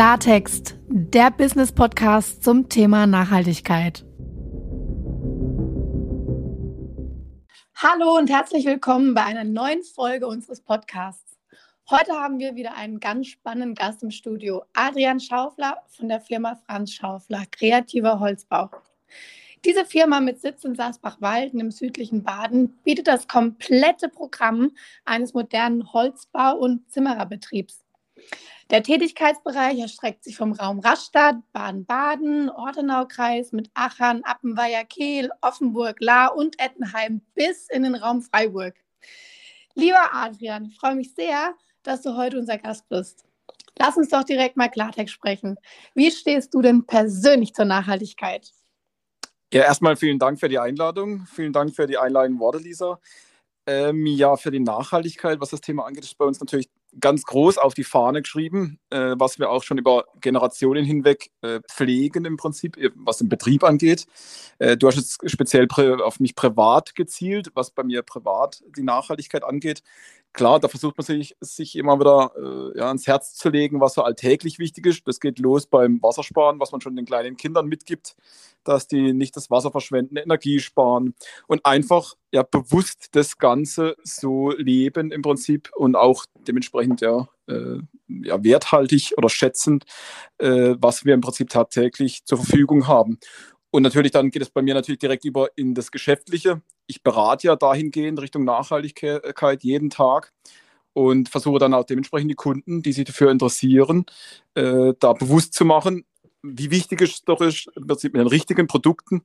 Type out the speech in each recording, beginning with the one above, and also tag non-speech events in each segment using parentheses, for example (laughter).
Klartext, der Business Podcast zum Thema Nachhaltigkeit. Hallo und herzlich willkommen bei einer neuen Folge unseres Podcasts. Heute haben wir wieder einen ganz spannenden Gast im Studio, Adrian Schaufler von der Firma Franz Schaufler, kreativer Holzbau. Diese Firma mit Sitz in Saasbach-Walden im südlichen Baden bietet das komplette Programm eines modernen Holzbau- und Zimmererbetriebs. Der Tätigkeitsbereich erstreckt sich vom Raum Rastatt, Baden-Baden, Ortenaukreis mit Achern, Appenweier, Kehl, Offenburg, Lahr und Ettenheim bis in den Raum Freiburg. Lieber Adrian, ich freue mich sehr, dass du heute unser Gast bist. Lass uns doch direkt mal Klartext sprechen. Wie stehst du denn persönlich zur Nachhaltigkeit? Ja, erstmal vielen Dank für die Einladung. Vielen Dank für die einleitenden Worte, Lisa. Ähm, ja, für die Nachhaltigkeit, was das Thema angeht, ist bei uns natürlich ganz groß auf die Fahne geschrieben, äh, was wir auch schon über Generationen hinweg äh, pflegen im Prinzip, äh, was den Betrieb angeht. Äh, du hast jetzt speziell auf mich privat gezielt, was bei mir privat die Nachhaltigkeit angeht. Klar, da versucht man sich, sich immer wieder äh, ja, ans Herz zu legen, was so alltäglich wichtig ist. Das geht los beim Wassersparen, was man schon den kleinen Kindern mitgibt, dass die nicht das Wasser verschwenden, Energie sparen und einfach ja bewusst das Ganze so leben im Prinzip und auch dementsprechend ja, äh, ja werthaltig oder schätzend, äh, was wir im Prinzip tagtäglich zur Verfügung haben. Und natürlich dann geht es bei mir natürlich direkt über in das Geschäftliche. Ich berate ja dahingehend Richtung Nachhaltigkeit jeden Tag und versuche dann auch dementsprechend die Kunden, die sich dafür interessieren, äh, da bewusst zu machen, wie wichtig es doch ist, im Prinzip mit den richtigen Produkten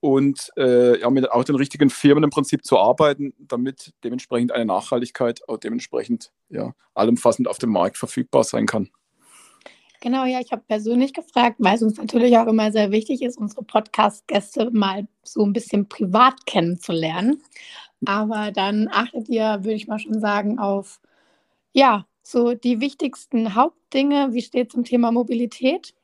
und äh, ja, mit auch den richtigen Firmen im Prinzip zu arbeiten, damit dementsprechend eine Nachhaltigkeit auch dementsprechend ja, allumfassend auf dem Markt verfügbar sein kann. Genau, ja, ich habe persönlich gefragt, weil es uns natürlich auch immer sehr wichtig ist, unsere Podcast-Gäste mal so ein bisschen privat kennenzulernen. Aber dann achtet ihr, würde ich mal schon sagen, auf ja, so die wichtigsten Hauptdinge. Wie steht es zum Thema Mobilität?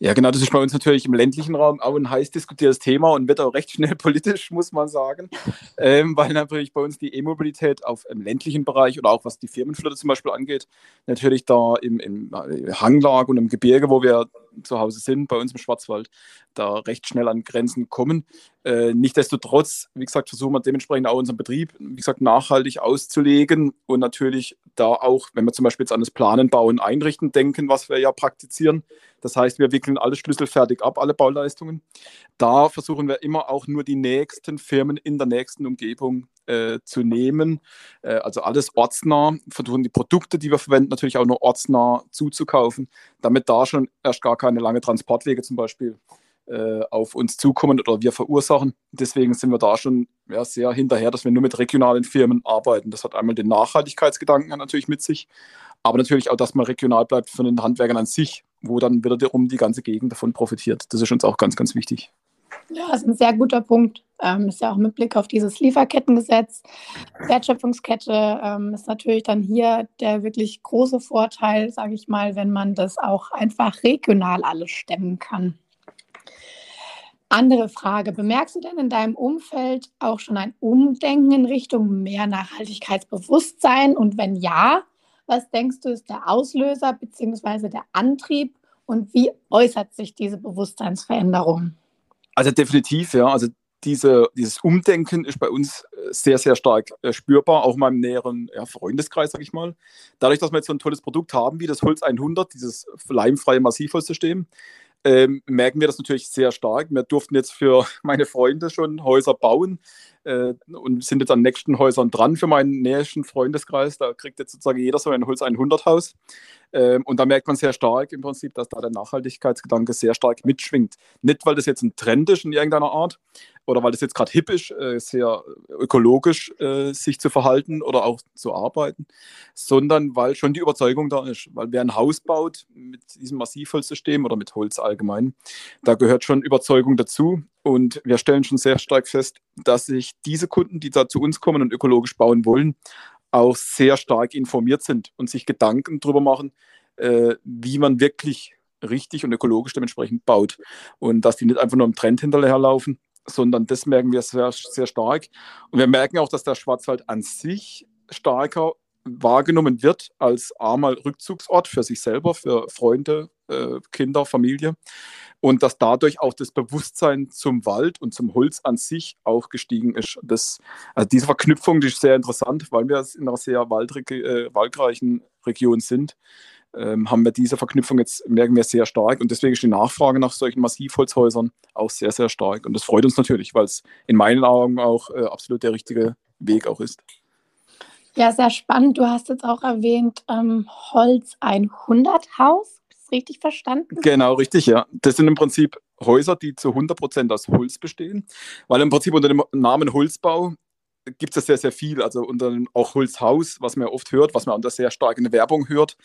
Ja, genau, das ist bei uns natürlich im ländlichen Raum auch ein heiß diskutiertes Thema und wird auch recht schnell (laughs) politisch, muss man sagen, ähm, weil natürlich bei uns die E-Mobilität auf im ländlichen Bereich oder auch was die Firmenflotte zum Beispiel angeht, natürlich da im, im äh, Hanglag und im Gebirge, wo wir zu Hause sind, bei uns im Schwarzwald, da recht schnell an Grenzen kommen. Äh, Nichtsdestotrotz, wie gesagt, versuchen wir dementsprechend auch unseren Betrieb, wie gesagt, nachhaltig auszulegen und natürlich da auch, wenn wir zum Beispiel jetzt an das Planen, Bauen, Einrichten denken, was wir ja praktizieren. Das heißt, wir wickeln alle Schlüssel fertig ab, alle Bauleistungen. Da versuchen wir immer auch nur die nächsten Firmen in der nächsten Umgebung äh, zu nehmen. Äh, also alles ortsnah, versuchen die Produkte, die wir verwenden, natürlich auch nur ortsnah zuzukaufen, damit da schon erst gar keine lange Transportwege zum Beispiel äh, auf uns zukommen oder wir verursachen. Deswegen sind wir da schon ja, sehr hinterher, dass wir nur mit regionalen Firmen arbeiten. Das hat einmal den Nachhaltigkeitsgedanken natürlich mit sich, aber natürlich auch, dass man regional bleibt von den Handwerkern an sich, wo dann wiederum die ganze Gegend davon profitiert. Das ist uns auch ganz, ganz wichtig. Ja, das ist ein sehr guter Punkt. Ähm, ist ja auch mit Blick auf dieses Lieferkettengesetz. Wertschöpfungskette ähm, ist natürlich dann hier der wirklich große Vorteil, sage ich mal, wenn man das auch einfach regional alles stemmen kann. Andere Frage, bemerkst du denn in deinem Umfeld auch schon ein Umdenken in Richtung mehr Nachhaltigkeitsbewusstsein? Und wenn ja, was denkst du ist der Auslöser bzw. der Antrieb und wie äußert sich diese Bewusstseinsveränderung? Also definitiv, ja. Also diese, dieses Umdenken ist bei uns äh, sehr, sehr stark äh, spürbar, auch in meinem näheren ja, Freundeskreis, sage ich mal. Dadurch, dass wir jetzt so ein tolles Produkt haben wie das Holz 100, dieses leimfreie Massivholzsystem, ähm, merken wir das natürlich sehr stark. Wir durften jetzt für (laughs) meine Freunde schon Häuser bauen äh, und sind jetzt an nächsten Häusern dran für meinen nächsten Freundeskreis. Da kriegt jetzt sozusagen jeder so ein Holz 100 Haus. Ähm, und da merkt man sehr stark im Prinzip, dass da der Nachhaltigkeitsgedanke sehr stark mitschwingt. Nicht, weil das jetzt ein Trend ist in irgendeiner Art oder weil das jetzt gerade hip ist, äh, sehr ökologisch äh, sich zu verhalten oder auch zu arbeiten, sondern weil schon die Überzeugung da ist. Weil wer ein Haus baut mit diesem Massivholzsystem oder mit Holz allgemein, da gehört schon Überzeugung dazu. Und wir stellen schon sehr stark fest, dass sich diese Kunden, die da zu uns kommen und ökologisch bauen wollen, auch sehr stark informiert sind und sich Gedanken darüber machen, äh, wie man wirklich richtig und ökologisch dementsprechend baut. Und dass die nicht einfach nur im Trend hinterherlaufen, sondern das merken wir sehr, sehr stark. Und wir merken auch, dass der Schwarzwald an sich stärker wahrgenommen wird als einmal Rückzugsort für sich selber, für Freunde, äh, Kinder, Familie und dass dadurch auch das Bewusstsein zum Wald und zum Holz an sich auch gestiegen ist. Das, also diese Verknüpfung die ist sehr interessant, weil wir in einer sehr äh, waldreichen Region sind. Ähm, haben wir diese Verknüpfung jetzt, merken wir sehr stark und deswegen ist die Nachfrage nach solchen Massivholzhäusern auch sehr, sehr stark und das freut uns natürlich, weil es in meinen Augen auch äh, absolut der richtige Weg auch ist. Ja, sehr spannend. Du hast jetzt auch erwähnt, ähm, Holz 100 Haus. Richtig verstanden? Genau, richtig, ja. Das sind im Prinzip Häuser, die zu 100 Prozent aus Holz bestehen, weil im Prinzip unter dem Namen Holzbau gibt es ja sehr, sehr viel. Also unter dem auch Holzhaus, was man ja oft hört, was man auch sehr stark in der Werbung hört,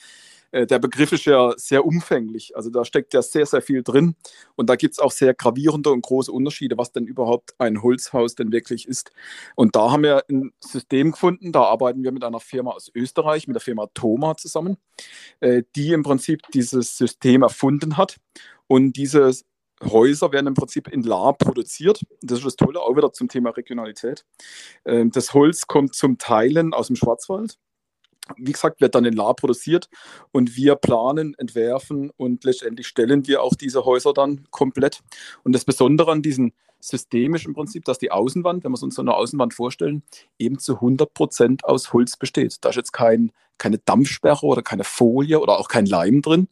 der Begriff ist ja sehr umfänglich. Also da steckt ja sehr, sehr viel drin. Und da gibt es auch sehr gravierende und große Unterschiede, was denn überhaupt ein Holzhaus denn wirklich ist. Und da haben wir ein System gefunden, da arbeiten wir mit einer Firma aus Österreich, mit der Firma Thoma zusammen, äh, die im Prinzip dieses System erfunden hat. Und diese Häuser werden im Prinzip in Lahr produziert. Das ist das Tolle, auch wieder zum Thema Regionalität. Ähm, das Holz kommt zum Teilen aus dem Schwarzwald wie gesagt, wird dann in La produziert und wir planen, entwerfen und letztendlich stellen wir auch diese Häuser dann komplett. Und das Besondere an diesem System ist im Prinzip, dass die Außenwand, wenn wir uns so eine Außenwand vorstellen, eben zu 100 Prozent aus Holz besteht. Da ist jetzt kein, keine Dampfsperre oder keine Folie oder auch kein Leim drin,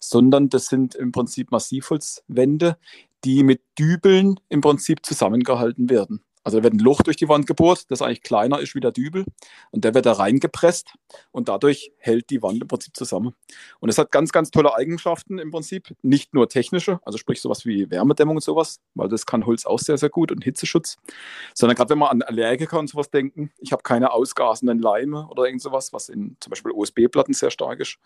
sondern das sind im Prinzip Massivholzwände, die mit Dübeln im Prinzip zusammengehalten werden. Also da wird ein Loch durch die Wand gebohrt, das eigentlich kleiner ist wie der Dübel. Und der wird da reingepresst und dadurch hält die Wand im Prinzip zusammen. Und es hat ganz, ganz tolle Eigenschaften im Prinzip. Nicht nur technische, also sprich sowas wie Wärmedämmung und sowas, weil das kann Holz auch sehr, sehr gut und Hitzeschutz. Sondern gerade wenn wir an Allergiker und sowas denken, ich habe keine ausgasenden Leime oder irgend sowas, was in zum Beispiel USB-Platten sehr stark ist.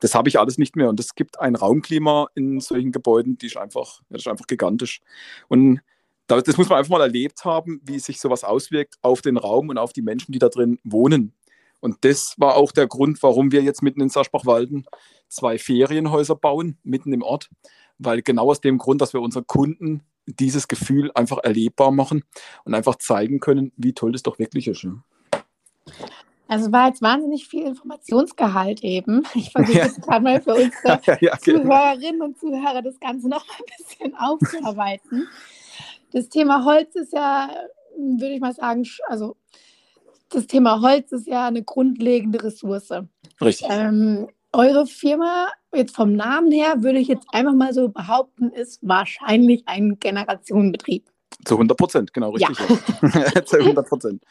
Das habe ich alles nicht mehr. Und es gibt ein Raumklima in solchen Gebäuden, die ist einfach, das ist einfach gigantisch. Und das muss man einfach mal erlebt haben, wie sich sowas auswirkt auf den Raum und auf die Menschen, die da drin wohnen. Und das war auch der Grund, warum wir jetzt mitten in Saschbach-Walden zwei Ferienhäuser bauen, mitten im Ort. Weil genau aus dem Grund, dass wir unseren Kunden dieses Gefühl einfach erlebbar machen und einfach zeigen können, wie toll das doch wirklich ist. Also war jetzt wahnsinnig viel Informationsgehalt eben. Ich versuche jetzt gerade mal für unsere (laughs) ja, ja, Zuhörerinnen und Zuhörer das Ganze noch ein bisschen aufzuarbeiten. Das Thema Holz ist ja, würde ich mal sagen, also das Thema Holz ist ja eine grundlegende Ressource. Richtig. Ähm, eure Firma, jetzt vom Namen her, würde ich jetzt einfach mal so behaupten, ist wahrscheinlich ein Generationenbetrieb. Zu 100 Prozent, genau, richtig. Ja. (laughs) Zu 100 Prozent.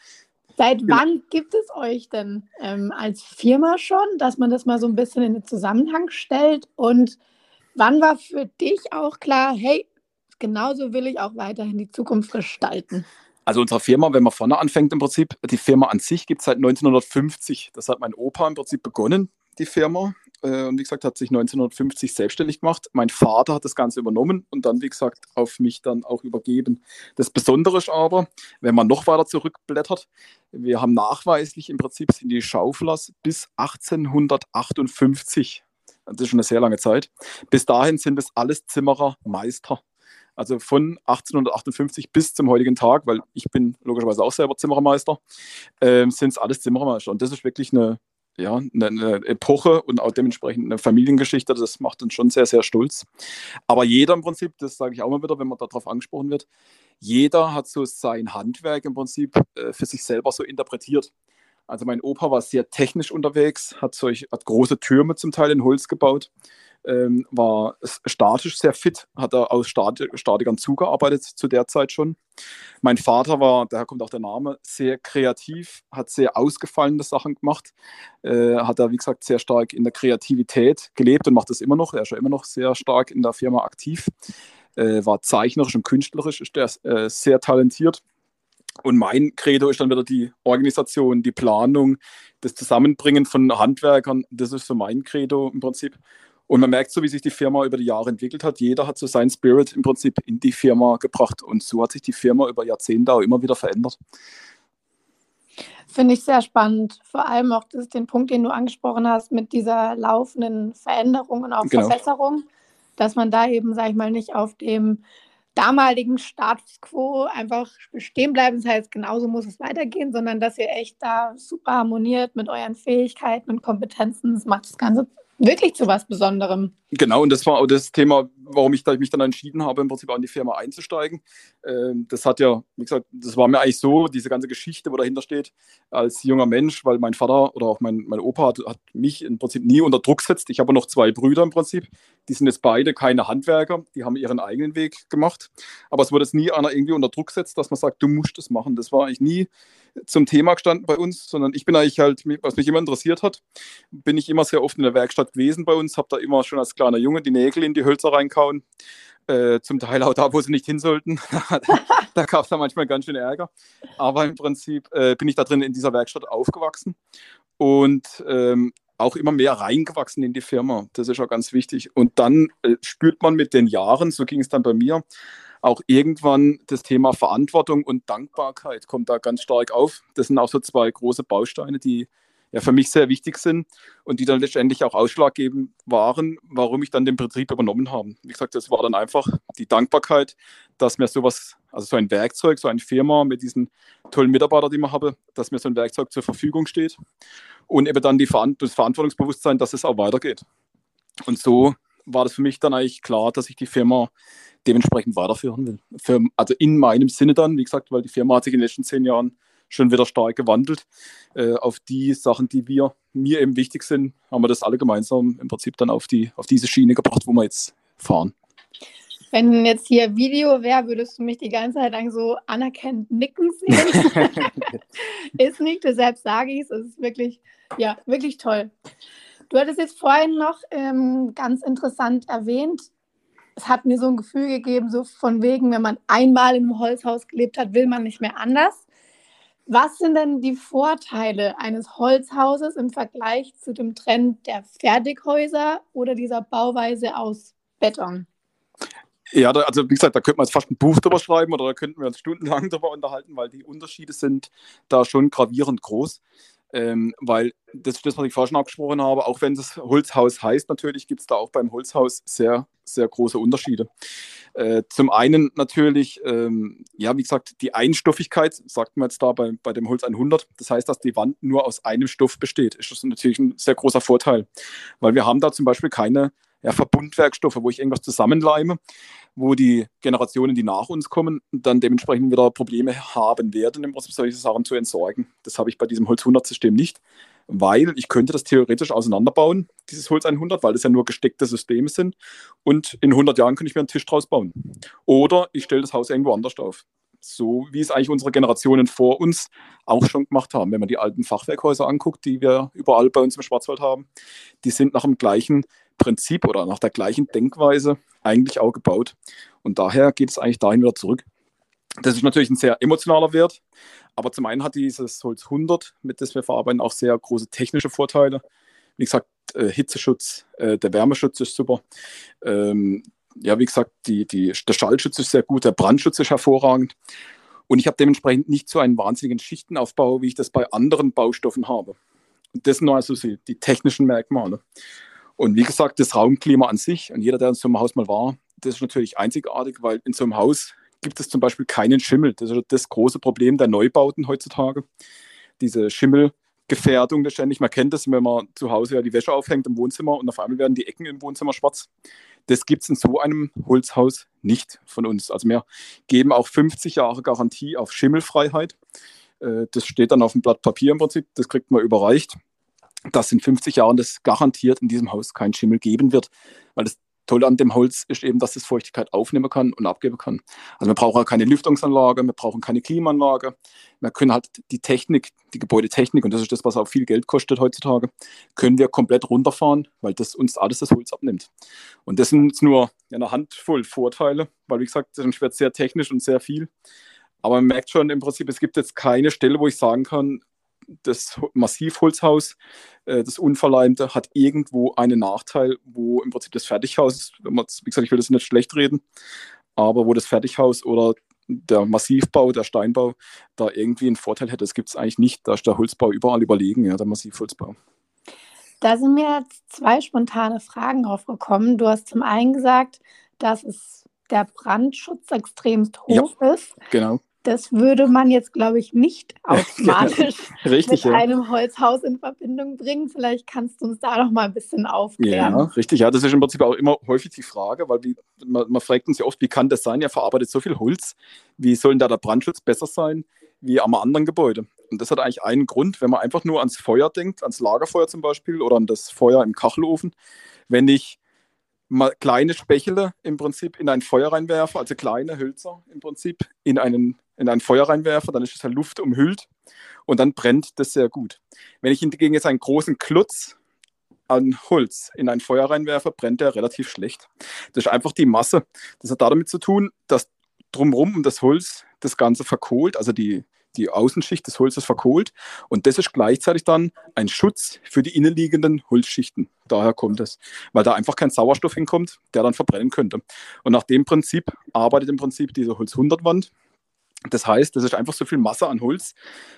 Seit genau. wann gibt es euch denn ähm, als Firma schon, dass man das mal so ein bisschen in den Zusammenhang stellt? Und wann war für dich auch klar, hey, genauso will ich auch weiterhin die Zukunft gestalten. Also unsere Firma, wenn man vorne anfängt im Prinzip, die Firma an sich gibt es seit 1950. Das hat mein Opa im Prinzip begonnen, die Firma. Äh, und wie gesagt, hat sich 1950 selbstständig gemacht. Mein Vater hat das Ganze übernommen und dann, wie gesagt, auf mich dann auch übergeben. Das Besondere ist aber, wenn man noch weiter zurückblättert, wir haben nachweislich im Prinzip sind die Schauflers bis 1858 das ist schon eine sehr lange Zeit. Bis dahin sind es alles Zimmerer, Meister. Also von 1858 bis zum heutigen Tag, weil ich bin logischerweise auch selber Zimmermeister, äh, sind es alles Zimmermeister. Und das ist wirklich eine, ja, eine, eine, Epoche und auch dementsprechend eine Familiengeschichte. Das macht uns schon sehr, sehr stolz. Aber jeder im Prinzip, das sage ich auch mal wieder, wenn man darauf angesprochen wird, jeder hat so sein Handwerk im Prinzip äh, für sich selber so interpretiert. Also mein Opa war sehr technisch unterwegs, hat, solch, hat große Türme zum Teil in Holz gebaut ähm, war statisch sehr fit, hat er aus Stat Statikern zugearbeitet zu der Zeit schon. Mein Vater war, daher kommt auch der Name, sehr kreativ, hat sehr ausgefallene Sachen gemacht, äh, hat er, wie gesagt, sehr stark in der Kreativität gelebt und macht das immer noch. Er ist ja immer noch sehr stark in der Firma aktiv, äh, war zeichnerisch und künstlerisch, ist der äh, sehr talentiert. Und mein Credo ist dann wieder die Organisation, die Planung, das Zusammenbringen von Handwerkern. Das ist so mein Credo im Prinzip. Und man merkt so, wie sich die Firma über die Jahre entwickelt hat. Jeder hat so seinen Spirit im Prinzip in die Firma gebracht. Und so hat sich die Firma über Jahrzehnte auch immer wieder verändert. Finde ich sehr spannend. Vor allem auch das, den Punkt, den du angesprochen hast, mit dieser laufenden Veränderung und auch genau. Verbesserung, dass man da eben, sage ich mal, nicht auf dem damaligen Status quo einfach bestehen bleiben. Das heißt, genauso muss es weitergehen, sondern dass ihr echt da super harmoniert mit euren Fähigkeiten und Kompetenzen. Das macht das Ganze wirklich zu was Besonderem. Genau, und das war auch das Thema, warum ich mich dann entschieden habe, im Prinzip an die Firma einzusteigen. Ähm, das hat ja, wie gesagt, das war mir eigentlich so, diese ganze Geschichte, wo dahinter steht, als junger Mensch, weil mein Vater oder auch mein, mein Opa hat, hat mich im Prinzip nie unter Druck gesetzt. Ich habe noch zwei Brüder im Prinzip, die sind jetzt beide keine Handwerker, die haben ihren eigenen Weg gemacht. Aber es wurde jetzt nie einer irgendwie unter Druck gesetzt, dass man sagt, du musst das machen. Das war eigentlich nie zum Thema gestanden bei uns, sondern ich bin eigentlich halt, was mich immer interessiert hat, bin ich immer sehr oft in der Werkstatt gewesen bei uns, habe da immer schon als kleiner Junge die Nägel in die Hölzer reinkauen. Äh, zum Teil auch da, wo sie nicht hin sollten. (laughs) da gab es dann manchmal ganz schön Ärger. Aber im Prinzip äh, bin ich da drin in dieser Werkstatt aufgewachsen und ähm, auch immer mehr reingewachsen in die Firma. Das ist auch ganz wichtig. Und dann äh, spürt man mit den Jahren, so ging es dann bei mir, auch irgendwann das Thema Verantwortung und Dankbarkeit kommt da ganz stark auf. Das sind auch so zwei große Bausteine, die ja für mich sehr wichtig sind und die dann letztendlich auch ausschlaggebend waren, warum ich dann den Betrieb übernommen habe. Wie gesagt, das war dann einfach die Dankbarkeit, dass mir sowas, also so ein Werkzeug, so eine Firma mit diesen tollen Mitarbeitern, die ich habe, dass mir so ein Werkzeug zur Verfügung steht und eben dann die Verant das Verantwortungsbewusstsein, dass es auch weitergeht. Und so war das für mich dann eigentlich klar, dass ich die Firma dementsprechend weiterführen will. Für, also in meinem Sinne dann, wie gesagt, weil die Firma hat sich in den letzten zehn Jahren schon wieder stark gewandelt. Äh, auf die Sachen, die wir, mir eben wichtig sind, haben wir das alle gemeinsam im Prinzip dann auf, die, auf diese Schiene gebracht, wo wir jetzt fahren. Wenn jetzt hier Video wäre, würdest du mich die ganze Zeit lang so anerkennend nicken sehen. (laughs) ist nicht, deshalb sage ich es. Es ist wirklich, ja, wirklich toll. Du hattest jetzt vorhin noch ähm, ganz interessant erwähnt, es hat mir so ein Gefühl gegeben, so von wegen, wenn man einmal in einem Holzhaus gelebt hat, will man nicht mehr anders. Was sind denn die Vorteile eines Holzhauses im Vergleich zu dem Trend der Fertighäuser oder dieser Bauweise aus Beton? Ja, da, also wie gesagt, da könnte man jetzt fast ein Buch drüber schreiben oder da könnten wir uns stundenlang (laughs) darüber unterhalten, weil die Unterschiede sind da schon gravierend groß. Ähm, weil das das, was ich vorhin schon abgesprochen habe, auch wenn das Holzhaus heißt, natürlich gibt es da auch beim Holzhaus sehr, sehr große Unterschiede. Äh, zum einen natürlich, ähm, ja, wie gesagt, die Einstoffigkeit, sagt man jetzt da bei, bei dem Holz 100, das heißt, dass die Wand nur aus einem Stoff besteht, ist das natürlich ein sehr großer Vorteil, weil wir haben da zum Beispiel keine ja, Verbundwerkstoffe, wo ich irgendwas zusammenleime, wo die Generationen, die nach uns kommen, dann dementsprechend wieder Probleme haben werden, im Prinzip solche Sachen zu entsorgen. Das habe ich bei diesem Holz 100-System nicht, weil ich könnte das theoretisch auseinanderbauen, dieses Holz 100, weil das ja nur gesteckte Systeme sind und in 100 Jahren könnte ich mir einen Tisch draus bauen. Oder ich stelle das Haus irgendwo anders auf so wie es eigentlich unsere Generationen vor uns auch schon gemacht haben. Wenn man die alten Fachwerkhäuser anguckt, die wir überall bei uns im Schwarzwald haben, die sind nach dem gleichen Prinzip oder nach der gleichen Denkweise eigentlich auch gebaut. Und daher geht es eigentlich dahin wieder zurück. Das ist natürlich ein sehr emotionaler Wert, aber zum einen hat dieses Holz 100, mit dem wir verarbeiten, auch sehr große technische Vorteile. Wie gesagt, äh, Hitzeschutz, äh, der Wärmeschutz ist super. Ähm, ja, wie gesagt, die, die, der Schallschutz ist sehr gut, der Brandschutz ist hervorragend. Und ich habe dementsprechend nicht so einen wahnsinnigen Schichtenaufbau, wie ich das bei anderen Baustoffen habe. Das sind also die technischen Merkmale. Und wie gesagt, das Raumklima an sich, und jeder, der in so einem Haus mal war, das ist natürlich einzigartig, weil in so einem Haus gibt es zum Beispiel keinen Schimmel. Das ist das große Problem der Neubauten heutzutage. Diese Schimmelgefährdung letztendlich. Man kennt das, wenn man zu Hause ja die Wäsche aufhängt im Wohnzimmer und auf einmal werden die Ecken im Wohnzimmer schwarz. Das gibt es in so einem Holzhaus nicht von uns. Also wir geben auch 50 Jahre Garantie auf Schimmelfreiheit. Äh, das steht dann auf dem Blatt Papier im Prinzip, das kriegt man überreicht dass in 50 Jahren das garantiert in diesem Haus keinen Schimmel geben wird, weil das Tolle an dem Holz ist eben, dass es Feuchtigkeit aufnehmen kann und abgeben kann. Also wir brauchen keine Lüftungsanlage, wir brauchen keine Klimaanlage. Wir können halt die Technik, die Gebäudetechnik, und das ist das, was auch viel Geld kostet heutzutage, können wir komplett runterfahren, weil das uns alles das Holz abnimmt. Und das sind nur eine Handvoll Vorteile, weil wie gesagt, das wird sehr technisch und sehr viel. Aber man merkt schon im Prinzip, es gibt jetzt keine Stelle, wo ich sagen kann, das Massivholzhaus, äh, das Unverleimte, hat irgendwo einen Nachteil, wo im Prinzip das Fertighaus, wie gesagt, ich will das nicht schlecht reden, aber wo das Fertighaus oder der Massivbau, der Steinbau da irgendwie einen Vorteil hätte. Das gibt es eigentlich nicht. Da ist der Holzbau überall überlegen, ja, der Massivholzbau. Da sind mir jetzt zwei spontane Fragen aufgekommen. Du hast zum einen gesagt, dass es der Brandschutz extremst hoch ja, ist. Genau. Das würde man jetzt, glaube ich, nicht (laughs) automatisch richtig, mit ja. einem Holzhaus in Verbindung bringen. Vielleicht kannst du uns da noch mal ein bisschen aufklären. Ja, richtig. Ja, das ist im Prinzip auch immer häufig die Frage, weil die, man, man, fragt uns ja oft, wie kann das sein? Er verarbeitet so viel Holz. Wie soll denn da der Brandschutz besser sein wie am anderen Gebäude? Und das hat eigentlich einen Grund, wenn man einfach nur ans Feuer denkt, ans Lagerfeuer zum Beispiel oder an das Feuer im Kachelofen. Wenn ich mal kleine Spechele im Prinzip in ein Feuer reinwerfe, also kleine Hölzer im Prinzip in, einen, in ein Feuer reinwerfe, dann ist es halt Luft umhüllt und dann brennt das sehr gut. Wenn ich hingegen jetzt einen großen Klotz an Holz in ein Feuer reinwerfe, brennt der relativ schlecht. Das ist einfach die Masse. Das hat damit zu tun, dass drumherum um das Holz das Ganze verkohlt, also die, die Außenschicht des Holzes verkohlt. Und das ist gleichzeitig dann ein Schutz für die innenliegenden Holzschichten. Daher kommt es, weil da einfach kein Sauerstoff hinkommt, der dann verbrennen könnte. Und nach dem Prinzip arbeitet im Prinzip diese Holz 100 Wand. Das heißt, das ist einfach so viel Masse an Holz,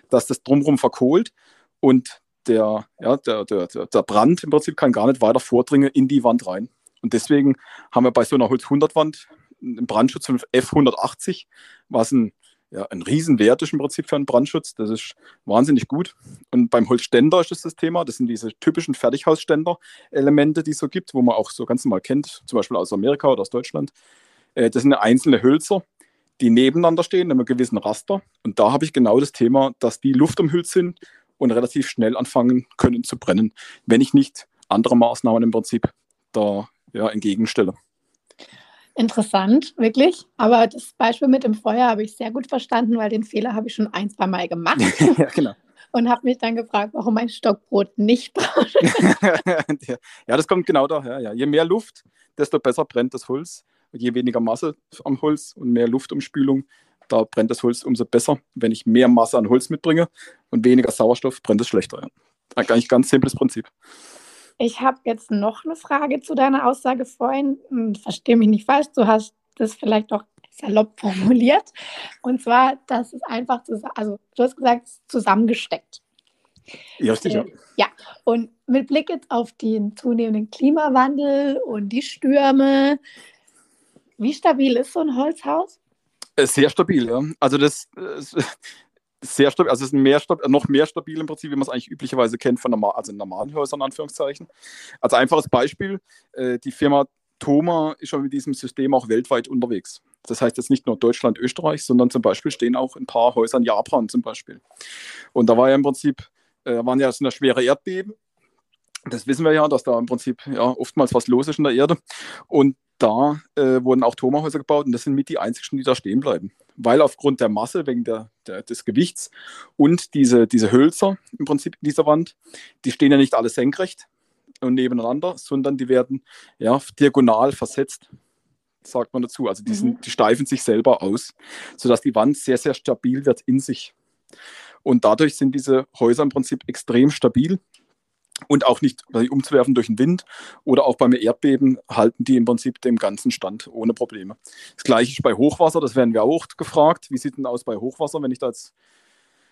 dass das drumherum verkohlt und der, ja, der, der, der Brand im Prinzip kann gar nicht weiter vordringen in die Wand rein. Und deswegen haben wir bei so einer Holz 100 Wand einen Brandschutz von F180, was ein ja, ein Riesenwert ist im Prinzip für einen Brandschutz. Das ist wahnsinnig gut. Und beim Holzständer ist das das Thema. Das sind diese typischen Fertighausständer-Elemente, die es so gibt, wo man auch so ganz normal kennt, zum Beispiel aus Amerika oder aus Deutschland. Äh, das sind einzelne Hölzer, die nebeneinander stehen, in einem gewissen Raster. Und da habe ich genau das Thema, dass die luftumhüllt sind und relativ schnell anfangen können zu brennen, wenn ich nicht andere Maßnahmen im Prinzip da ja, entgegenstelle. Interessant, wirklich. Aber das Beispiel mit dem Feuer habe ich sehr gut verstanden, weil den Fehler habe ich schon ein, zwei Mal gemacht. (laughs) ja, genau. Und habe mich dann gefragt, warum ein Stockbrot nicht braucht. (laughs) ja, das kommt genau daher. Ja. Je mehr Luft, desto besser brennt das Holz. Je weniger Masse am Holz und mehr Luftumspülung, da brennt das Holz umso besser. Wenn ich mehr Masse an Holz mitbringe und weniger Sauerstoff, brennt es schlechter. Ja. Eigentlich ganz simples Prinzip. Ich habe jetzt noch eine Frage zu deiner Aussage vorhin. Hm, verstehe mich nicht falsch, du hast das vielleicht auch salopp formuliert. Und zwar, dass es einfach, also du hast gesagt, zusammengesteckt. Ja, richtig. Äh, ja, und mit Blick jetzt auf den zunehmenden Klimawandel und die Stürme, wie stabil ist so ein Holzhaus? Äh, sehr stabil, ja. Also das, (laughs) sehr stabil, also es ist mehr noch mehr stabil im Prinzip, wie man es eigentlich üblicherweise kennt von normal, also normalen Häusern, Anführungszeichen. Als einfaches Beispiel, äh, die Firma Thoma ist schon mit diesem System auch weltweit unterwegs. Das heißt jetzt nicht nur Deutschland, Österreich, sondern zum Beispiel stehen auch ein paar Häuser in Japan zum Beispiel. Und da war ja im Prinzip, äh, waren ja so eine schwere Erdbeben. Das wissen wir ja, dass da im Prinzip ja, oftmals was los ist in der Erde. Und da äh, wurden auch Thoma-Häuser gebaut und das sind mit die einzigen, die da stehen bleiben weil aufgrund der Masse, wegen der, der, des Gewichts und diese, diese Hölzer im Prinzip in dieser Wand, die stehen ja nicht alle senkrecht und nebeneinander, sondern die werden ja diagonal versetzt, sagt man dazu. Also die, sind, mhm. die steifen sich selber aus, sodass die Wand sehr, sehr stabil wird in sich. Und dadurch sind diese Häuser im Prinzip extrem stabil und auch nicht umzuwerfen durch den Wind oder auch beim Erdbeben halten die im Prinzip dem ganzen Stand ohne Probleme. Das gleiche ist bei Hochwasser, das werden wir auch gefragt. Wie sieht denn aus bei Hochwasser, wenn ich da jetzt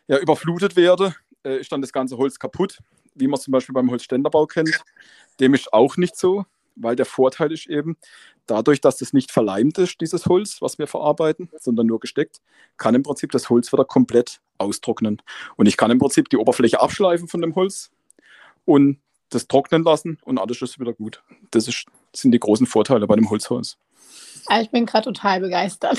ja, überflutet werde? Äh, ist dann das ganze Holz kaputt, wie man es zum Beispiel beim Holzständerbau kennt? Dem ist auch nicht so, weil der Vorteil ist eben, dadurch, dass das nicht verleimt ist, dieses Holz, was wir verarbeiten, sondern nur gesteckt, kann im Prinzip das Holz wieder komplett austrocknen. Und ich kann im Prinzip die Oberfläche abschleifen von dem Holz, und das trocknen lassen und alles ist wieder gut. Das ist, sind die großen Vorteile bei dem Holzhaus. Ich bin gerade total begeistert. (laughs)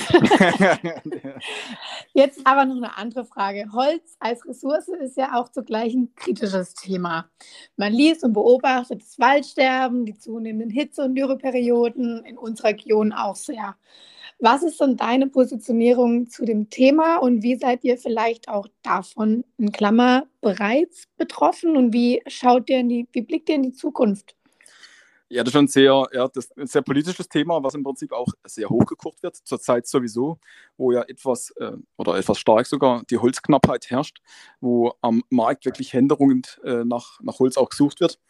Jetzt aber noch eine andere Frage. Holz als Ressource ist ja auch zugleich ein kritisches Thema. Man liest und beobachtet das Waldsterben, die zunehmenden Hitze- und Dürreperioden in unserer Region auch sehr. Was ist denn deine Positionierung zu dem Thema und wie seid ihr vielleicht auch davon in Klammer bereits betroffen und wie schaut ihr in die, wie blickt ihr in die Zukunft? Ja, das ist schon sehr, ja, das ein sehr politisches Thema, was im Prinzip auch sehr hochgekocht wird, zurzeit sowieso, wo ja etwas äh, oder etwas stark sogar die Holzknappheit herrscht, wo am Markt wirklich händeringend äh, nach, nach Holz auch gesucht wird.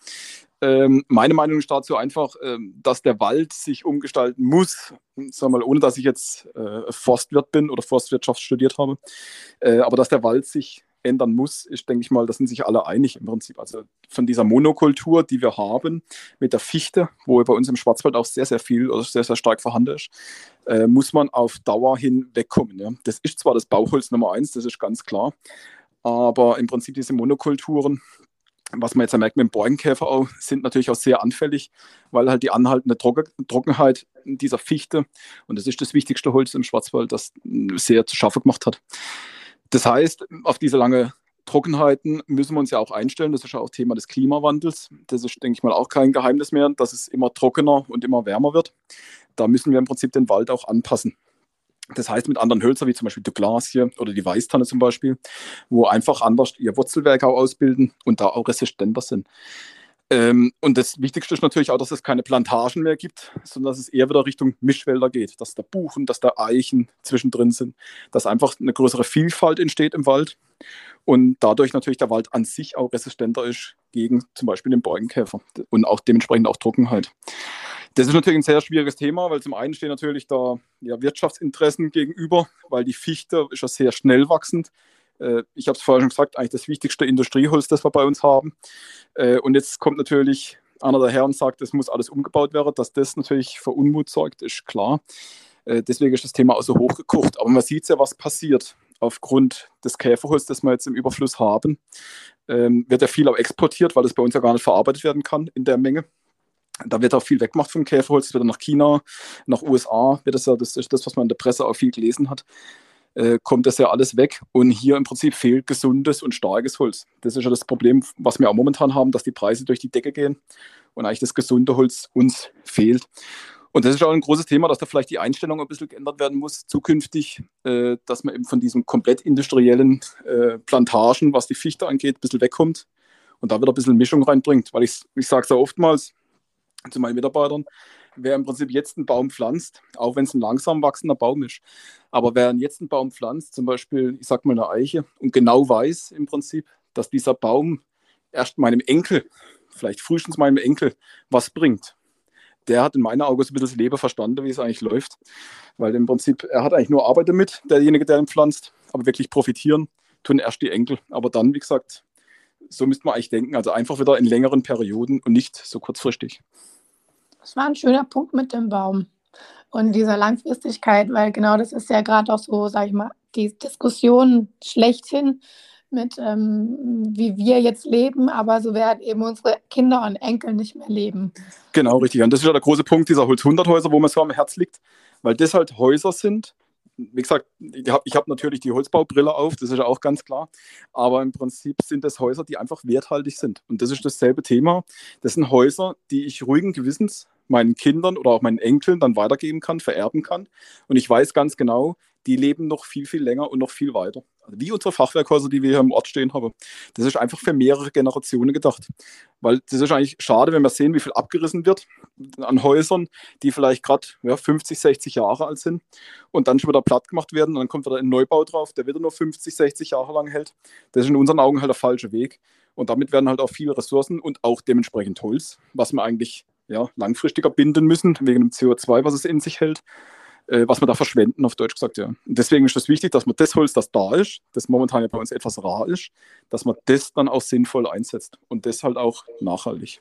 Ähm, meine Meinung ist dazu einfach, ähm, dass der Wald sich umgestalten muss, sag mal, ohne dass ich jetzt äh, Forstwirt bin oder Forstwirtschaft studiert habe, äh, aber dass der Wald sich ändern muss, ist, denke ich mal, da sind sich alle einig im Prinzip. Also von dieser Monokultur, die wir haben mit der Fichte, wo bei uns im Schwarzwald auch sehr, sehr viel oder sehr, sehr stark vorhanden ist, äh, muss man auf Dauer hin wegkommen. Ja. Das ist zwar das Bauholz Nummer eins, das ist ganz klar, aber im Prinzip diese Monokulturen, was man jetzt merkt mit dem Borkenkäfer auch, sind natürlich auch sehr anfällig, weil halt die anhaltende Trockenheit dieser Fichte, und das ist das wichtigste Holz im Schwarzwald, das sehr zu schaffen gemacht hat. Das heißt, auf diese lange Trockenheiten müssen wir uns ja auch einstellen. Das ist ja auch Thema des Klimawandels. Das ist, denke ich mal, auch kein Geheimnis mehr, dass es immer trockener und immer wärmer wird. Da müssen wir im Prinzip den Wald auch anpassen. Das heißt, mit anderen Hölzern, wie zum Beispiel die Glasie oder die Weißtanne zum Beispiel, wo einfach anders ihr Wurzelwerk auch ausbilden und da auch resistenter sind. Ähm, und das Wichtigste ist natürlich auch, dass es keine Plantagen mehr gibt, sondern dass es eher wieder Richtung Mischwälder geht, dass da Buchen, dass da Eichen zwischendrin sind, dass einfach eine größere Vielfalt entsteht im Wald und dadurch natürlich der Wald an sich auch resistenter ist gegen zum Beispiel den Borkenkäfer und auch dementsprechend auch Trockenheit. Das ist natürlich ein sehr schwieriges Thema, weil zum einen stehen natürlich da ja, Wirtschaftsinteressen gegenüber, weil die Fichte ist ja sehr schnell wachsend. Äh, ich habe es vorher schon gesagt, eigentlich das wichtigste Industrieholz, das wir bei uns haben. Äh, und jetzt kommt natürlich einer daher und sagt, es muss alles umgebaut werden, dass das natürlich für Unmut sorgt, ist klar. Äh, deswegen ist das Thema auch so hochgekocht. Aber man sieht ja, was passiert aufgrund des Käferholz, das wir jetzt im Überfluss haben. Ähm, wird ja viel auch exportiert, weil es bei uns ja gar nicht verarbeitet werden kann in der Menge. Da wird auch viel weggemacht vom Käferholz, wird nach China, nach USA, wird das ja, das ist das, was man in der Presse auch viel gelesen hat, äh, kommt das ja alles weg. Und hier im Prinzip fehlt gesundes und starkes Holz. Das ist ja das Problem, was wir auch momentan haben, dass die Preise durch die Decke gehen und eigentlich das gesunde Holz uns fehlt. Und das ist auch ein großes Thema, dass da vielleicht die Einstellung ein bisschen geändert werden muss zukünftig, äh, dass man eben von diesem komplett industriellen äh, Plantagen, was die Fichte angeht, ein bisschen wegkommt und da wieder ein bisschen Mischung reinbringt. Weil ich, ich sage es ja oftmals, zu meinen Mitarbeitern, wer im Prinzip jetzt einen Baum pflanzt, auch wenn es ein langsam wachsender Baum ist, aber wer jetzt einen Baum pflanzt, zum Beispiel, ich sag mal eine Eiche, und genau weiß im Prinzip, dass dieser Baum erst meinem Enkel, vielleicht frühestens meinem Enkel, was bringt, der hat in meinen Augen so ein bisschen das Leben verstanden, wie es eigentlich läuft. Weil im Prinzip, er hat eigentlich nur Arbeit damit, derjenige, der ihn pflanzt, aber wirklich profitieren tun erst die Enkel. Aber dann, wie gesagt, so müsste man eigentlich denken. Also einfach wieder in längeren Perioden und nicht so kurzfristig. Das war ein schöner Punkt mit dem Baum und dieser Langfristigkeit, weil genau das ist ja gerade auch so, sage ich mal, die Diskussion schlechthin mit, ähm, wie wir jetzt leben, aber so werden eben unsere Kinder und Enkel nicht mehr leben. Genau, richtig. Und das ist ja der große Punkt dieser Holz 100 Häuser, wo mir so am Herz liegt, weil das halt Häuser sind, wie gesagt, ich habe hab natürlich die Holzbaubrille auf, das ist ja auch ganz klar. Aber im Prinzip sind das Häuser, die einfach werthaltig sind. Und das ist dasselbe Thema. Das sind Häuser, die ich ruhigen Gewissens meinen Kindern oder auch meinen Enkeln dann weitergeben kann, vererben kann. Und ich weiß ganz genau, die leben noch viel, viel länger und noch viel weiter. Also wie unsere Fachwerkhäuser, die wir hier im Ort stehen haben. Das ist einfach für mehrere Generationen gedacht. Weil das ist eigentlich schade, wenn wir sehen, wie viel abgerissen wird an Häusern, die vielleicht gerade ja, 50, 60 Jahre alt sind und dann schon wieder platt gemacht werden und dann kommt wieder ein Neubau drauf, der wieder nur 50, 60 Jahre lang hält. Das ist in unseren Augen halt der falsche Weg. Und damit werden halt auch viele Ressourcen und auch dementsprechend Holz, was man eigentlich ja, langfristiger binden müssen, wegen dem CO2, was es in sich hält, äh, was wir da verschwenden, auf Deutsch gesagt, ja. Und deswegen ist es wichtig, dass man das Holz, das da ist, das momentan ja bei uns etwas rar ist, dass man das dann auch sinnvoll einsetzt und das halt auch nachhaltig.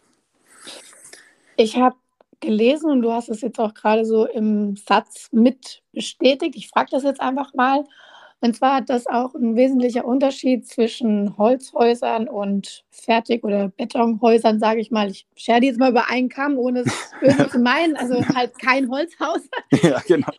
Ich habe gelesen und du hast es jetzt auch gerade so im Satz mit bestätigt. Ich frage das jetzt einfach mal. Und zwar hat das auch ein wesentlicher Unterschied zwischen Holzhäusern und Fertig- oder Betonhäusern, sage ich mal. Ich schere die jetzt mal über einen Kamm, ohne es (laughs) böse zu meinen. Also halt kein Holzhaus. (laughs) ja, genau.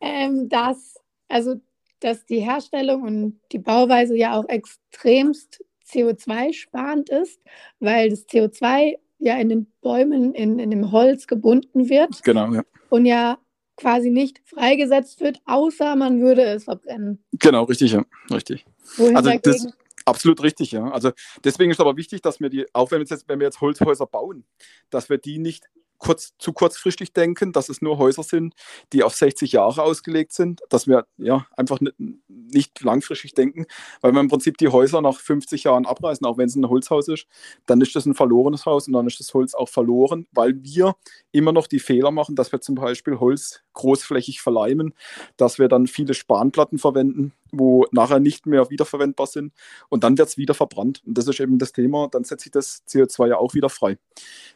Ähm, dass, also, dass die Herstellung und die Bauweise ja auch extremst CO2-sparend ist, weil das CO2 ja in den Bäumen, in, in dem Holz gebunden wird. Genau, ja. Und ja quasi nicht freigesetzt wird, außer man würde es verbrennen. Genau, richtig, ja, richtig. Wohin also das, absolut richtig, ja. Also deswegen ist aber wichtig, dass wir die, auch wenn wir jetzt, wenn wir jetzt Holzhäuser bauen, dass wir die nicht kurz, zu kurzfristig denken, dass es nur Häuser sind, die auf 60 Jahre ausgelegt sind, dass wir ja einfach nicht, nicht langfristig denken, weil wir im Prinzip die Häuser nach 50 Jahren abreißen, auch wenn es ein Holzhaus ist, dann ist das ein verlorenes Haus und dann ist das Holz auch verloren, weil wir immer noch die Fehler machen, dass wir zum Beispiel Holz großflächig verleimen, dass wir dann viele Spanplatten verwenden, wo nachher nicht mehr wiederverwendbar sind und dann wird es wieder verbrannt. Und das ist eben das Thema, dann setzt sich das CO2 ja auch wieder frei.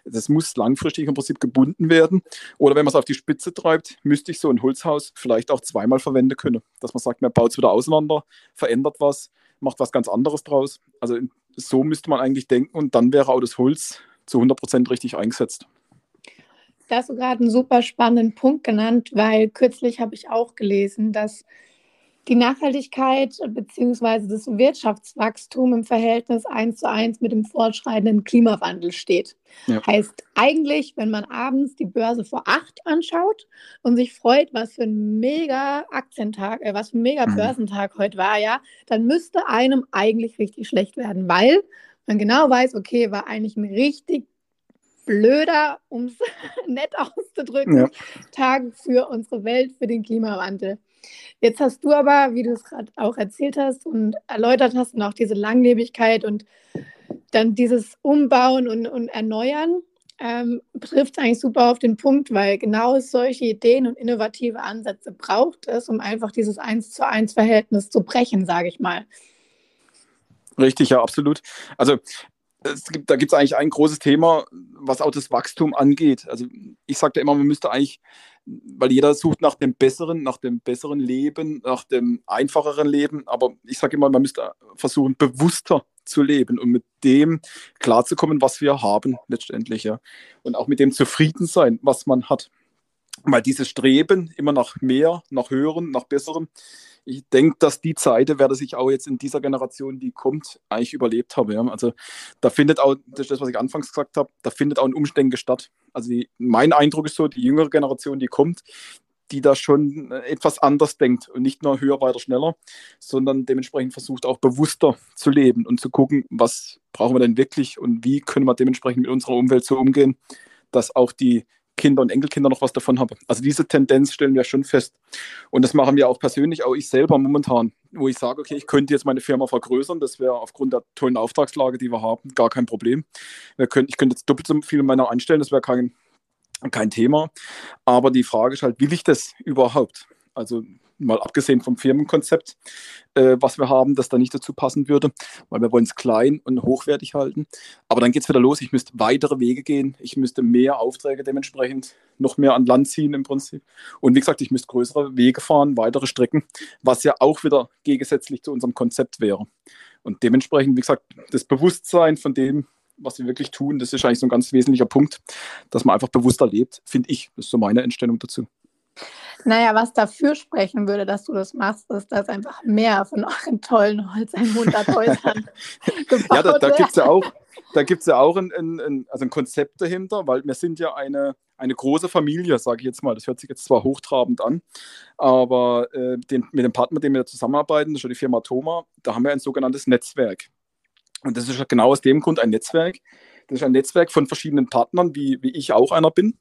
Das muss langfristig im Prinzip gebunden werden. Oder wenn man es auf die Spitze treibt, müsste ich so ein Holzhaus vielleicht auch zweimal verwenden können. Dass man sagt, man baut es wieder auseinander, verändert was, macht was ganz anderes draus. Also so müsste man eigentlich denken und dann wäre auch das Holz zu 100 Prozent richtig eingesetzt. Da hast du gerade einen super spannenden Punkt genannt, weil kürzlich habe ich auch gelesen, dass die Nachhaltigkeit bzw. das Wirtschaftswachstum im Verhältnis eins zu eins mit dem fortschreitenden Klimawandel steht. Ja. Heißt eigentlich, wenn man abends die Börse vor acht anschaut und sich freut, was für ein mega Aktientag, äh, was für ein mega mhm. Börsentag heute war, ja, dann müsste einem eigentlich richtig schlecht werden, weil man genau weiß, okay, war eigentlich ein richtig blöder, um es (laughs) nett auszudrücken, ja. Tag für unsere Welt, für den Klimawandel. Jetzt hast du aber, wie du es gerade auch erzählt hast und erläutert hast, und auch diese Langlebigkeit und dann dieses Umbauen und, und Erneuern, ähm, trifft eigentlich super auf den Punkt, weil genau solche Ideen und innovative Ansätze braucht es, um einfach dieses Eins zu eins Verhältnis zu brechen, sage ich mal. Richtig, ja, absolut. Also Gibt, da gibt es eigentlich ein großes Thema, was auch das Wachstum angeht. Also ich sagte immer, man müsste eigentlich weil jeder sucht nach dem besseren, nach dem besseren Leben, nach dem einfacheren Leben. Aber ich sage immer, man müsste versuchen, bewusster zu leben und mit dem klarzukommen, was wir haben letztendlich. Ja. Und auch mit dem zufrieden sein, was man hat. Weil dieses Streben immer nach mehr, nach höheren, nach besserem, ich denke, dass die Zeiten werde sich auch jetzt in dieser Generation, die kommt, eigentlich überlebt haben. Ja. Also da findet auch, das ist das, was ich anfangs gesagt habe, da findet auch ein Umdenken statt. Also die, mein Eindruck ist so, die jüngere Generation, die kommt, die da schon etwas anders denkt und nicht nur höher, weiter, schneller, sondern dementsprechend versucht auch bewusster zu leben und zu gucken, was brauchen wir denn wirklich und wie können wir dementsprechend mit unserer Umwelt so umgehen, dass auch die Kinder und Enkelkinder noch was davon haben. Also diese Tendenz stellen wir schon fest. Und das machen wir auch persönlich, auch ich selber momentan, wo ich sage, okay, ich könnte jetzt meine Firma vergrößern. Das wäre aufgrund der tollen Auftragslage, die wir haben, gar kein Problem. Können, ich könnte jetzt doppelt so viele meiner anstellen, das wäre kein, kein Thema. Aber die Frage ist halt, will ich das überhaupt? Also mal abgesehen vom Firmenkonzept, äh, was wir haben, das da nicht dazu passen würde, weil wir wollen es klein und hochwertig halten. Aber dann geht es wieder los. Ich müsste weitere Wege gehen. Ich müsste mehr Aufträge dementsprechend noch mehr an Land ziehen im Prinzip. Und wie gesagt, ich müsste größere Wege fahren, weitere Strecken, was ja auch wieder gegensätzlich zu unserem Konzept wäre. Und dementsprechend, wie gesagt, das Bewusstsein von dem, was wir wirklich tun, das ist eigentlich so ein ganz wesentlicher Punkt, dass man einfach bewusster lebt, finde ich. Das ist so meine Einstellung dazu. Naja, was dafür sprechen würde, dass du das machst, ist, dass einfach mehr von euren tollen Holz 100 Häusern gebaut Ja, da, da gibt es ja auch, da gibt's ja auch ein, ein, ein, also ein Konzept dahinter, weil wir sind ja eine, eine große Familie, sage ich jetzt mal. Das hört sich jetzt zwar hochtrabend an, aber äh, den, mit dem Partner, mit dem wir zusammenarbeiten, das ist ja die Firma Thoma, da haben wir ein sogenanntes Netzwerk. Und das ist genau aus dem Grund ein Netzwerk, das ist ein Netzwerk von verschiedenen Partnern, wie, wie ich auch einer bin.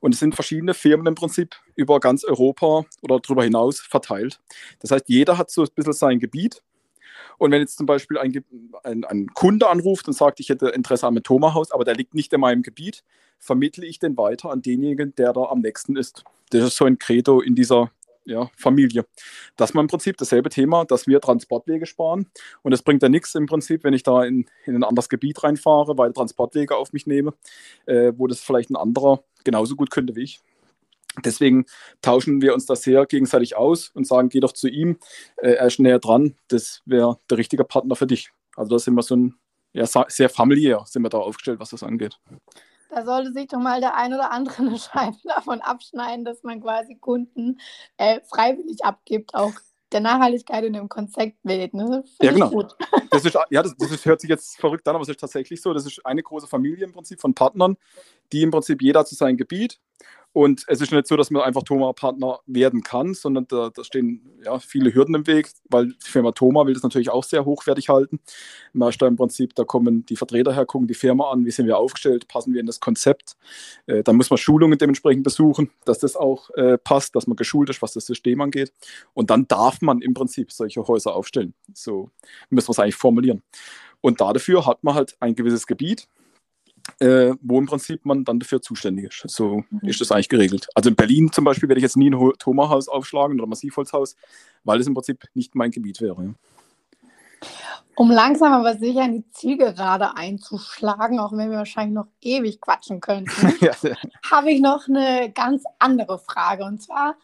Und es sind verschiedene Firmen im Prinzip über ganz Europa oder darüber hinaus verteilt. Das heißt, jeder hat so ein bisschen sein Gebiet. Und wenn jetzt zum Beispiel ein, ein, ein Kunde anruft und sagt, ich hätte Interesse am Thoma-Haus, aber der liegt nicht in meinem Gebiet, vermittle ich den weiter an denjenigen, der da am nächsten ist. Das ist so ein Credo in dieser ja, Familie. Das ist im Prinzip dasselbe Thema, dass wir Transportwege sparen. Und es bringt ja nichts im Prinzip, wenn ich da in, in ein anderes Gebiet reinfahre, weil Transportwege auf mich nehme, äh, wo das vielleicht ein anderer genauso gut könnte wie ich. Deswegen tauschen wir uns das sehr gegenseitig aus und sagen, geh doch zu ihm, äh, er ist näher dran, das wäre der richtige Partner für dich. Also da sind wir so ein, ja, sehr familiär sind wir da aufgestellt, was das angeht. Da sollte sich doch mal der ein oder andere (laughs) eine Scheibe davon abschneiden, dass man quasi Kunden äh, freiwillig abgibt, auch der Nachhaltigkeit in dem Konzept wählt. Ne? Ja, genau. Das ist, ja, das, das ist, hört sich jetzt verrückt an, aber es ist tatsächlich so. Das ist eine große Familie im Prinzip von Partnern, die im Prinzip jeder zu seinem Gebiet und es ist nicht so, dass man einfach Thoma-Partner werden kann, sondern da, da, stehen ja, viele Hürden im Weg, weil die Firma Thoma will das natürlich auch sehr hochwertig halten. Man ist da im Prinzip, da kommen die Vertreter her, gucken die Firma an, wie sind wir aufgestellt, passen wir in das Konzept. Äh, dann muss man Schulungen dementsprechend besuchen, dass das auch äh, passt, dass man geschult ist, was das System angeht. Und dann darf man im Prinzip solche Häuser aufstellen. So müssen wir es eigentlich formulieren. Und dafür hat man halt ein gewisses Gebiet, äh, wo im Prinzip man dann dafür zuständig ist. So mhm. ist das eigentlich geregelt. Also in Berlin zum Beispiel werde ich jetzt nie ein Thomahaus aufschlagen oder Massivholzhaus, weil es im Prinzip nicht mein Gebiet wäre. Ja. Um langsam aber sicher in die Zielgerade einzuschlagen, auch wenn wir wahrscheinlich noch ewig quatschen könnten, (laughs) ja. habe ich noch eine ganz andere Frage. Und zwar,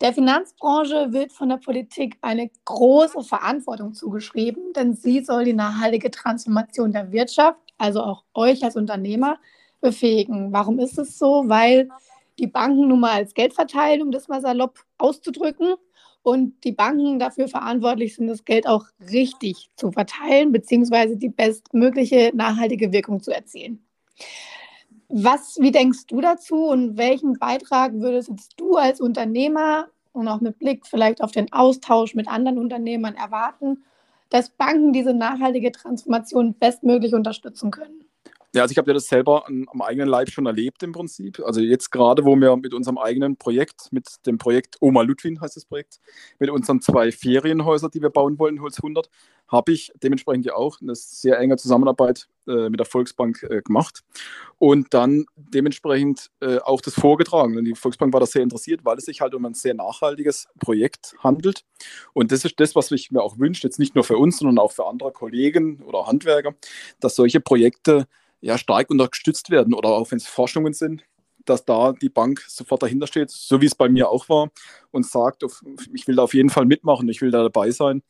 der Finanzbranche wird von der Politik eine große Verantwortung zugeschrieben, denn sie soll die nachhaltige Transformation der Wirtschaft, also auch euch als Unternehmer, befähigen. Warum ist es so? Weil die Banken nun mal als Geld verteilen, um das mal salopp auszudrücken, und die Banken dafür verantwortlich sind, das Geld auch richtig zu verteilen, beziehungsweise die bestmögliche nachhaltige Wirkung zu erzielen. Was, wie denkst du dazu und welchen Beitrag würdest du als Unternehmer und auch mit Blick vielleicht auf den Austausch mit anderen Unternehmern erwarten, dass Banken diese nachhaltige Transformation bestmöglich unterstützen können? Ja, also ich habe ja das selber an, am eigenen Leib schon erlebt im Prinzip. Also jetzt gerade, wo wir mit unserem eigenen Projekt, mit dem Projekt Oma Ludwin heißt das Projekt, mit unseren zwei Ferienhäusern, die wir bauen wollen, Holz 100, habe ich dementsprechend ja auch eine sehr enge Zusammenarbeit äh, mit der Volksbank äh, gemacht und dann dementsprechend äh, auch das vorgetragen. Und die Volksbank war da sehr interessiert, weil es sich halt um ein sehr nachhaltiges Projekt handelt. Und das ist das, was ich mir auch wünsche, jetzt nicht nur für uns, sondern auch für andere Kollegen oder Handwerker, dass solche Projekte ja, stark unterstützt werden oder auch wenn es Forschungen sind, dass da die Bank sofort dahinter steht, so wie es bei mir auch war und sagt, ich will da auf jeden Fall mitmachen, ich will da dabei sein,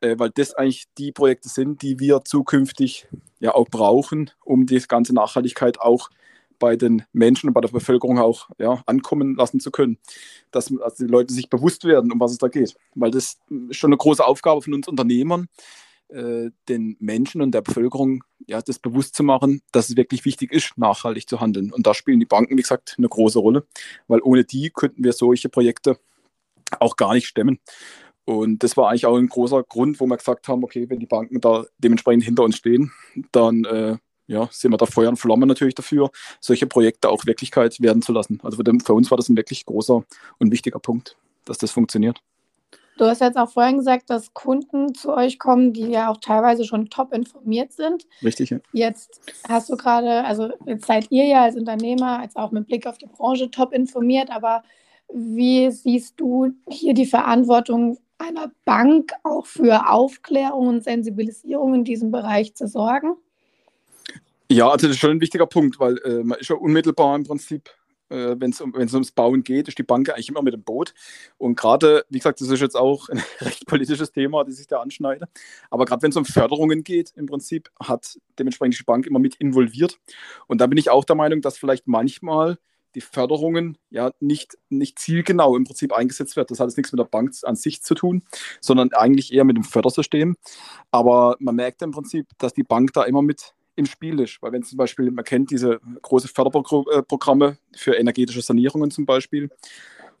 äh, weil das eigentlich die Projekte sind, die wir zukünftig ja auch brauchen, um die ganze Nachhaltigkeit auch bei den Menschen und bei der Bevölkerung auch ja, ankommen lassen zu können. Dass, dass die Leute sich bewusst werden, um was es da geht. Weil das ist schon eine große Aufgabe von uns Unternehmern, äh, den Menschen und der Bevölkerung ja, das bewusst zu machen, dass es wirklich wichtig ist, nachhaltig zu handeln. Und da spielen die Banken, wie gesagt, eine große Rolle, weil ohne die könnten wir solche Projekte auch gar nicht stemmen. Und das war eigentlich auch ein großer Grund, wo wir gesagt haben, okay, wenn die Banken da dementsprechend hinter uns stehen, dann äh, ja, sind wir da Feuer und Flamme natürlich dafür, solche Projekte auch Wirklichkeit werden zu lassen. Also für, uns war das ein wirklich großer und wichtiger Punkt, dass das funktioniert. Du hast jetzt auch vorhin gesagt, dass Kunden zu euch kommen, die ja auch teilweise schon top informiert sind. Richtig, ja. Jetzt hast du gerade, also jetzt seid ihr ja als Unternehmer, als auch mit Blick auf die Branche top informiert, aber wie siehst du hier die Verantwortung einer Bank auch für Aufklärung und Sensibilisierung in diesem Bereich zu sorgen? Ja, also das ist schon ein wichtiger Punkt, weil äh, man ist ja unmittelbar im Prinzip äh, wenn es um, ums Bauen geht, ist die Bank eigentlich immer mit dem Boot. Und gerade, wie gesagt, das ist jetzt auch ein (laughs) recht politisches Thema, das ich da anschneide. Aber gerade wenn es um Förderungen geht, im Prinzip hat dementsprechend die Bank immer mit involviert. Und da bin ich auch der Meinung, dass vielleicht manchmal die Förderungen ja nicht, nicht zielgenau im Prinzip eingesetzt wird. Das hat jetzt nichts mit der Bank an sich zu tun, sondern eigentlich eher mit dem Fördersystem. Aber man merkt im Prinzip, dass die Bank da immer mit im Spiel ist. Weil wenn zum Beispiel, man kennt diese große Förderprogramme für energetische Sanierungen zum Beispiel.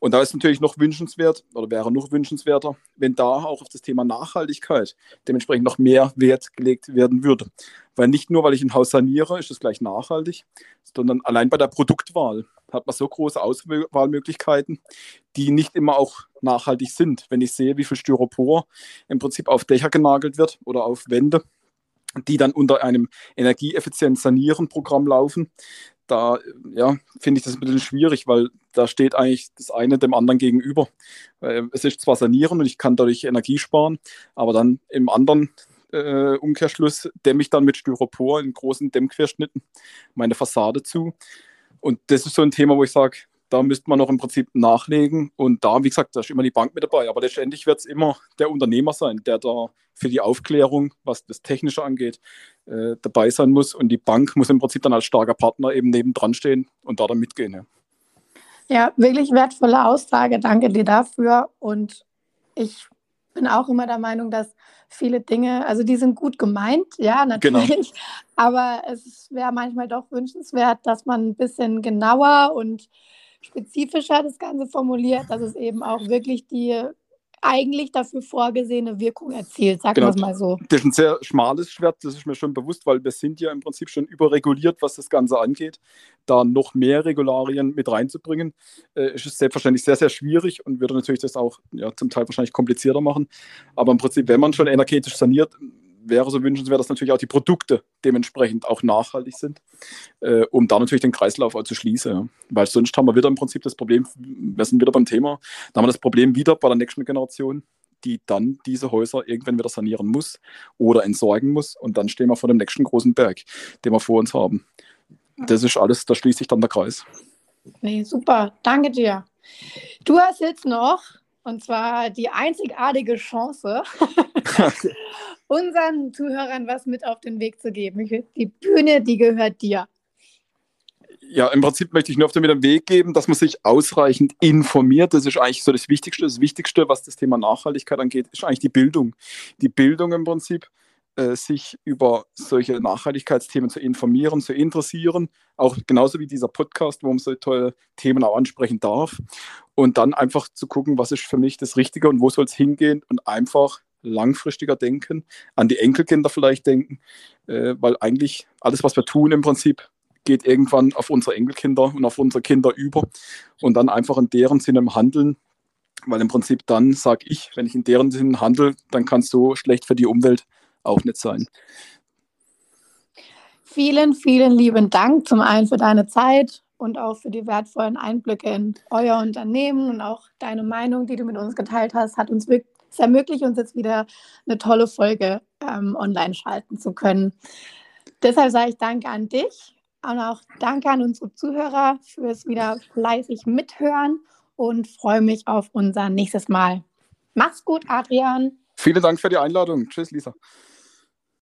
Und da ist natürlich noch wünschenswert oder wäre noch wünschenswerter, wenn da auch auf das Thema Nachhaltigkeit dementsprechend noch mehr Wert gelegt werden würde. Weil nicht nur, weil ich ein Haus saniere, ist es gleich nachhaltig, sondern allein bei der Produktwahl hat man so große Auswahlmöglichkeiten, die nicht immer auch nachhaltig sind. Wenn ich sehe, wie viel Styropor im Prinzip auf Dächer genagelt wird oder auf Wände, die dann unter einem energieeffizient sanieren Programm laufen. Da ja, finde ich das ein bisschen schwierig, weil da steht eigentlich das eine dem anderen gegenüber. Es ist zwar sanieren und ich kann dadurch Energie sparen, aber dann im anderen äh, Umkehrschluss dämme ich dann mit Styropor in großen Dämmquerschnitten meine Fassade zu. Und das ist so ein Thema, wo ich sage, da müsste man noch im Prinzip nachlegen. Und da, wie gesagt, da ist immer die Bank mit dabei. Aber letztendlich wird es immer der Unternehmer sein, der da für die Aufklärung, was das Technische angeht, äh, dabei sein muss. Und die Bank muss im Prinzip dann als starker Partner eben nebendran stehen und da dann mitgehen. Ja. ja, wirklich wertvolle Aussage. Danke dir dafür. Und ich bin auch immer der Meinung, dass viele Dinge, also die sind gut gemeint, ja, genau. natürlich, genau. (laughs) aber es wäre manchmal doch wünschenswert, dass man ein bisschen genauer und spezifischer das Ganze formuliert, dass es eben auch wirklich die eigentlich dafür vorgesehene Wirkung erzielt, sagen genau. wir es mal so. Das ist ein sehr schmales Schwert, das ist mir schon bewusst, weil wir sind ja im Prinzip schon überreguliert, was das Ganze angeht. Da noch mehr Regularien mit reinzubringen, äh, ist es selbstverständlich sehr, sehr schwierig und würde natürlich das auch ja, zum Teil wahrscheinlich komplizierter machen. Aber im Prinzip, wenn man schon energetisch saniert, wäre so wünschenswert, dass natürlich auch die Produkte dementsprechend auch nachhaltig sind, äh, um da natürlich den Kreislauf auch zu schließen. Ja. Weil sonst haben wir wieder im Prinzip das Problem, wir sind wieder beim Thema, da haben wir das Problem wieder bei der nächsten Generation, die dann diese Häuser irgendwann wieder sanieren muss oder entsorgen muss und dann stehen wir vor dem nächsten großen Berg, den wir vor uns haben. Das ist alles, da schließt sich dann der Kreis. Nee, super, danke dir. Du hast jetzt noch, und zwar die einzigartige Chance, (laughs) unseren Zuhörern was mit auf den Weg zu geben. Die Bühne, die gehört dir. Ja, im Prinzip möchte ich nur auf den Weg geben, dass man sich ausreichend informiert. Das ist eigentlich so das Wichtigste. Das Wichtigste, was das Thema Nachhaltigkeit angeht, ist eigentlich die Bildung. Die Bildung im Prinzip äh, sich über solche Nachhaltigkeitsthemen zu informieren, zu interessieren. Auch genauso wie dieser Podcast, wo man so tolle Themen auch ansprechen darf. Und dann einfach zu gucken, was ist für mich das Richtige und wo soll es hingehen und einfach langfristiger denken, an die Enkelkinder vielleicht denken, äh, weil eigentlich alles, was wir tun im Prinzip, geht irgendwann auf unsere Enkelkinder und auf unsere Kinder über und dann einfach in deren Sinne handeln, weil im Prinzip dann sage ich, wenn ich in deren Sinne handle, dann kann es so schlecht für die Umwelt auch nicht sein. Vielen, vielen lieben Dank zum einen für deine Zeit und auch für die wertvollen Einblicke in euer Unternehmen und auch deine Meinung, die du mit uns geteilt hast, hat uns wirklich es ermöglicht uns jetzt wieder eine tolle Folge ähm, online schalten zu können. Deshalb sage ich Danke an dich und auch Danke an unsere Zuhörer fürs wieder fleißig mithören und freue mich auf unser nächstes Mal. Mach's gut, Adrian. Vielen Dank für die Einladung. Tschüss, Lisa.